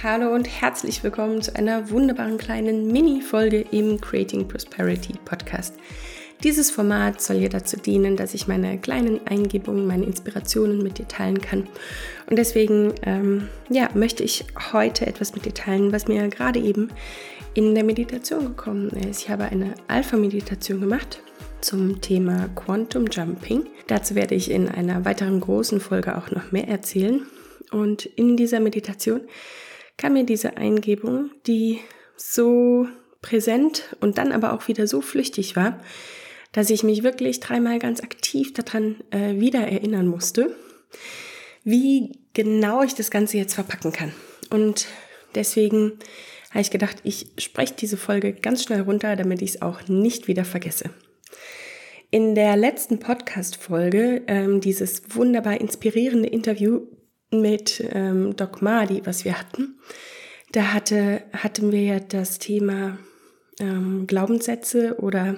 Hallo und herzlich willkommen zu einer wunderbaren kleinen Mini-Folge im Creating Prosperity Podcast. Dieses Format soll ja dazu dienen, dass ich meine kleinen Eingebungen, meine Inspirationen mit dir teilen kann. Und deswegen ähm, ja, möchte ich heute etwas mit dir teilen, was mir gerade eben in der Meditation gekommen ist. Ich habe eine Alpha-Meditation gemacht zum Thema Quantum Jumping. Dazu werde ich in einer weiteren großen Folge auch noch mehr erzählen. Und in dieser Meditation kam mir diese Eingebung, die so präsent und dann aber auch wieder so flüchtig war, dass ich mich wirklich dreimal ganz aktiv daran äh, wieder erinnern musste, wie genau ich das Ganze jetzt verpacken kann. Und deswegen habe ich gedacht, ich spreche diese Folge ganz schnell runter, damit ich es auch nicht wieder vergesse. In der letzten Podcast-Folge, ähm, dieses wunderbar inspirierende Interview mit ähm, Doc Mardi, was wir hatten, da hatte, hatten wir ja das Thema ähm, Glaubenssätze oder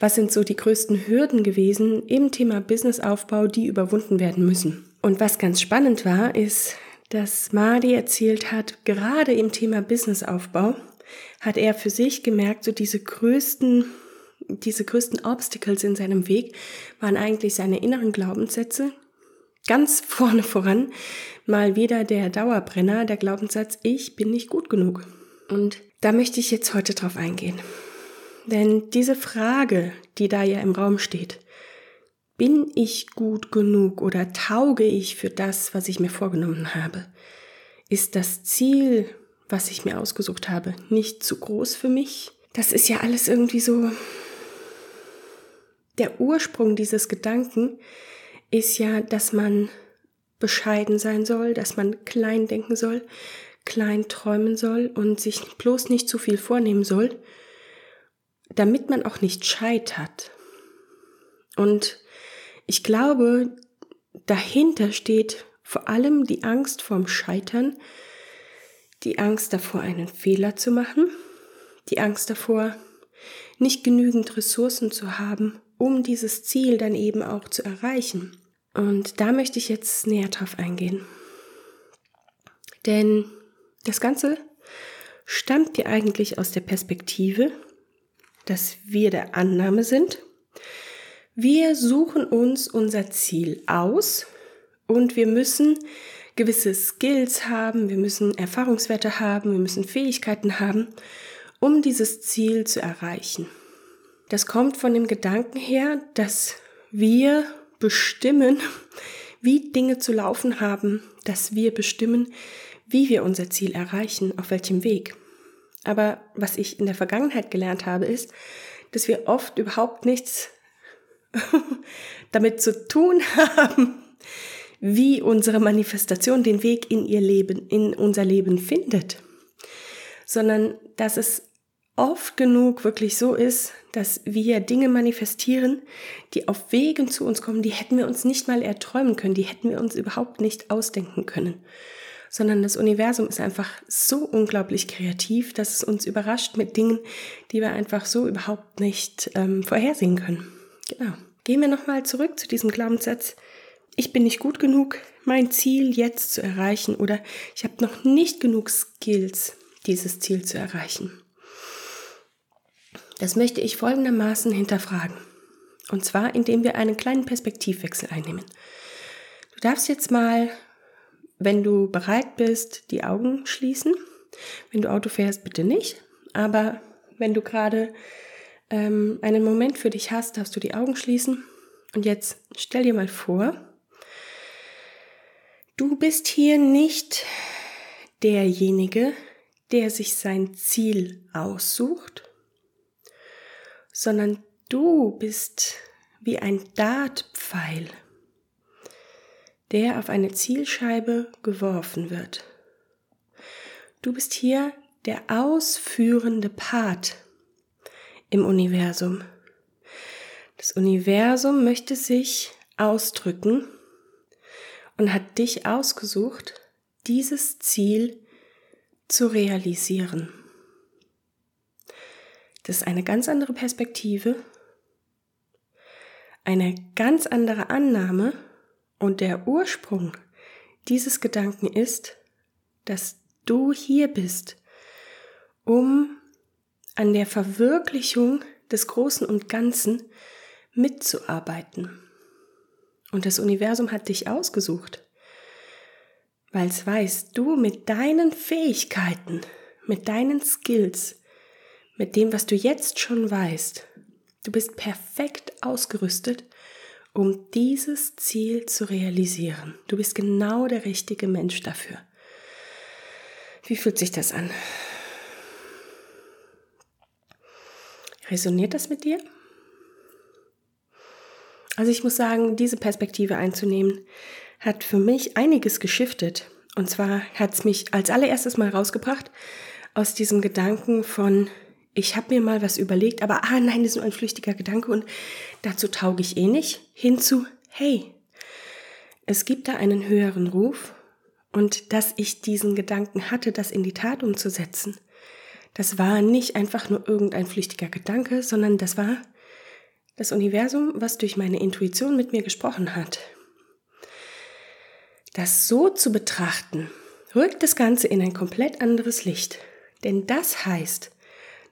was sind so die größten Hürden gewesen im Thema Businessaufbau, die überwunden werden müssen. Und was ganz spannend war, ist, dass Mardi erzählt hat, gerade im Thema Businessaufbau hat er für sich gemerkt, so diese größten diese größten Obstacles in seinem Weg waren eigentlich seine inneren Glaubenssätze. Ganz vorne voran mal wieder der Dauerbrenner, der Glaubenssatz, ich bin nicht gut genug. Und da möchte ich jetzt heute drauf eingehen. Denn diese Frage, die da ja im Raum steht, bin ich gut genug oder tauge ich für das, was ich mir vorgenommen habe? Ist das Ziel, was ich mir ausgesucht habe, nicht zu groß für mich? Das ist ja alles irgendwie so der Ursprung dieses Gedanken ist ja, dass man bescheiden sein soll, dass man klein denken soll, klein träumen soll und sich bloß nicht zu viel vornehmen soll, damit man auch nicht scheitert. Und ich glaube, dahinter steht vor allem die Angst vorm Scheitern, die Angst davor, einen Fehler zu machen, die Angst davor, nicht genügend Ressourcen zu haben, um dieses Ziel dann eben auch zu erreichen. Und da möchte ich jetzt näher drauf eingehen. Denn das Ganze stammt ja eigentlich aus der Perspektive, dass wir der Annahme sind, wir suchen uns unser Ziel aus und wir müssen gewisse Skills haben, wir müssen Erfahrungswerte haben, wir müssen Fähigkeiten haben, um dieses Ziel zu erreichen. Das kommt von dem Gedanken her, dass wir bestimmen, wie Dinge zu laufen haben, dass wir bestimmen, wie wir unser Ziel erreichen, auf welchem Weg. Aber was ich in der Vergangenheit gelernt habe, ist, dass wir oft überhaupt nichts damit zu tun haben, wie unsere Manifestation den Weg in ihr Leben, in unser Leben findet, sondern dass es oft genug wirklich so ist, dass wir Dinge manifestieren, die auf Wegen zu uns kommen, die hätten wir uns nicht mal erträumen können, die hätten wir uns überhaupt nicht ausdenken können. Sondern das Universum ist einfach so unglaublich kreativ, dass es uns überrascht mit Dingen, die wir einfach so überhaupt nicht ähm, vorhersehen können. Genau. Gehen wir nochmal zurück zu diesem Glaubenssatz. Ich bin nicht gut genug, mein Ziel jetzt zu erreichen oder ich habe noch nicht genug Skills, dieses Ziel zu erreichen. Das möchte ich folgendermaßen hinterfragen. Und zwar, indem wir einen kleinen Perspektivwechsel einnehmen. Du darfst jetzt mal, wenn du bereit bist, die Augen schließen. Wenn du Auto fährst, bitte nicht. Aber wenn du gerade ähm, einen Moment für dich hast, darfst du die Augen schließen. Und jetzt stell dir mal vor, du bist hier nicht derjenige, der sich sein Ziel aussucht, sondern du bist wie ein Dartpfeil, der auf eine Zielscheibe geworfen wird. Du bist hier der ausführende Part im Universum. Das Universum möchte sich ausdrücken und hat dich ausgesucht, dieses Ziel zu realisieren. Das ist eine ganz andere Perspektive, eine ganz andere Annahme und der Ursprung dieses Gedanken ist, dass du hier bist, um an der Verwirklichung des Großen und Ganzen mitzuarbeiten. Und das Universum hat dich ausgesucht, weil es weiß, du mit deinen Fähigkeiten, mit deinen Skills, mit dem, was du jetzt schon weißt, du bist perfekt ausgerüstet, um dieses Ziel zu realisieren. Du bist genau der richtige Mensch dafür. Wie fühlt sich das an? Resoniert das mit dir? Also ich muss sagen, diese Perspektive einzunehmen, hat für mich einiges geschiftet. Und zwar hat es mich als allererstes mal rausgebracht aus diesem Gedanken von, ich habe mir mal was überlegt, aber ah nein, das ist nur ein flüchtiger Gedanke und dazu tauge ich eh nicht, hinzu, hey, es gibt da einen höheren Ruf und dass ich diesen Gedanken hatte, das in die Tat umzusetzen, das war nicht einfach nur irgendein flüchtiger Gedanke, sondern das war das Universum, was durch meine Intuition mit mir gesprochen hat. Das so zu betrachten, rückt das Ganze in ein komplett anderes Licht. Denn das heißt,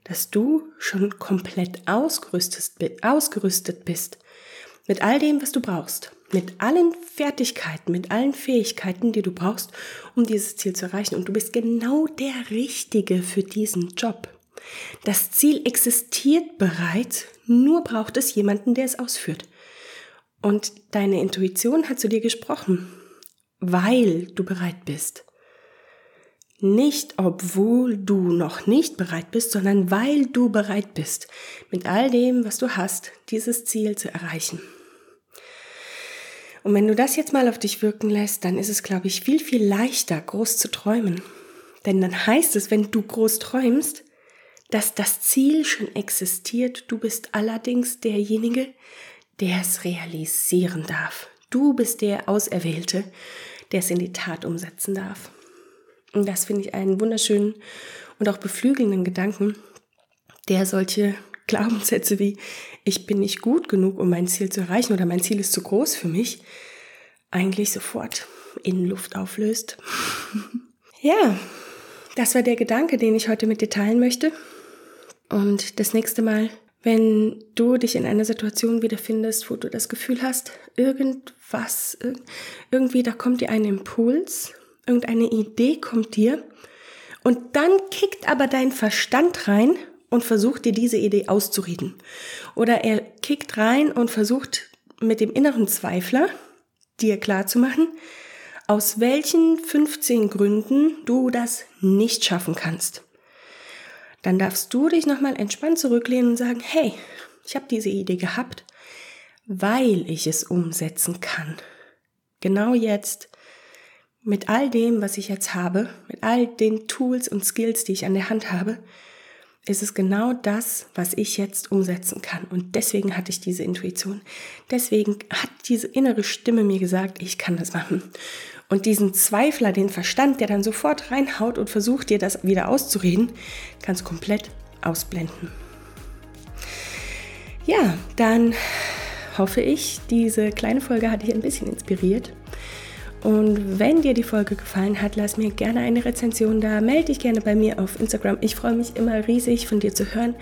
dass du schon komplett ausgerüstet, bist mit all dem, was du brauchst, mit allen Fertigkeiten, mit allen Fähigkeiten, die du brauchst, um dieses Ziel zu erreichen. Und du bist genau der Richtige für diesen Job. Das Ziel existiert bereits, nur braucht es jemanden, der es ausführt. Und deine Intuition hat zu dir gesprochen, weil du bereit bist. Nicht obwohl du noch nicht bereit bist, sondern weil du bereit bist, mit all dem, was du hast, dieses Ziel zu erreichen. Und wenn du das jetzt mal auf dich wirken lässt, dann ist es, glaube ich, viel, viel leichter, groß zu träumen. Denn dann heißt es, wenn du groß träumst, dass das Ziel schon existiert, du bist allerdings derjenige, der es realisieren darf. Du bist der Auserwählte, der es in die Tat umsetzen darf. Und das finde ich einen wunderschönen und auch beflügelnden Gedanken, der solche Glaubenssätze wie ich bin nicht gut genug, um mein Ziel zu erreichen oder mein Ziel ist zu groß für mich, eigentlich sofort in Luft auflöst. ja, das war der Gedanke, den ich heute mit dir teilen möchte. Und das nächste Mal, wenn du dich in einer Situation wiederfindest, wo du das Gefühl hast, irgendwas, irgendwie, da kommt dir ein Impuls irgendeine Idee kommt dir und dann kickt aber dein Verstand rein und versucht dir diese Idee auszureden. Oder er kickt rein und versucht mit dem inneren Zweifler dir klarzumachen, aus welchen 15 Gründen du das nicht schaffen kannst. Dann darfst du dich nochmal entspannt zurücklehnen und sagen, hey, ich habe diese Idee gehabt, weil ich es umsetzen kann. Genau jetzt mit all dem, was ich jetzt habe, mit all den Tools und Skills, die ich an der Hand habe, ist es genau das, was ich jetzt umsetzen kann. Und deswegen hatte ich diese Intuition. Deswegen hat diese innere Stimme mir gesagt, ich kann das machen. Und diesen Zweifler, den Verstand, der dann sofort reinhaut und versucht, dir das wieder auszureden, kannst du komplett ausblenden. Ja, dann hoffe ich, diese kleine Folge hat dich ein bisschen inspiriert und wenn dir die Folge gefallen hat, lass mir gerne eine Rezension da. Melde dich gerne bei mir auf Instagram. Ich freue mich immer riesig, von dir zu hören,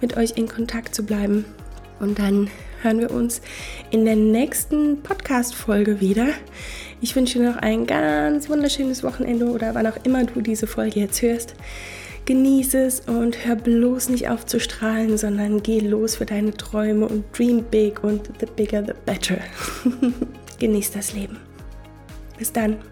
mit euch in Kontakt zu bleiben. Und dann hören wir uns in der nächsten Podcast-Folge wieder. Ich wünsche dir noch ein ganz wunderschönes Wochenende oder wann auch immer du diese Folge jetzt hörst. Genieße es und hör bloß nicht auf zu strahlen, sondern geh los für deine Träume und dream big und the bigger the better. Genieß das Leben. Bis dann.